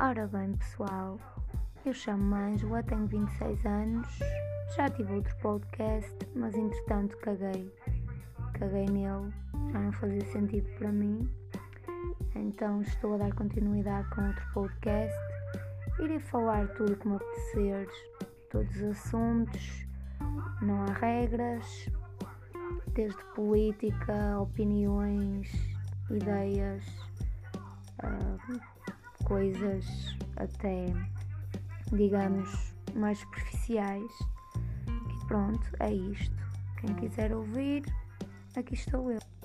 Ora bem, pessoal, eu chamo-me Ângela, tenho 26 anos, já tive outro podcast, mas entretanto caguei. Caguei nele, já não fazia sentido para mim. Então estou a dar continuidade com outro podcast. Irei falar tudo como apetecer, todos os assuntos, não há regras, desde política, opiniões, ideias, uh, coisas até, digamos, mais superficiais. E pronto, é isto. Quem quiser ouvir, aqui estou eu.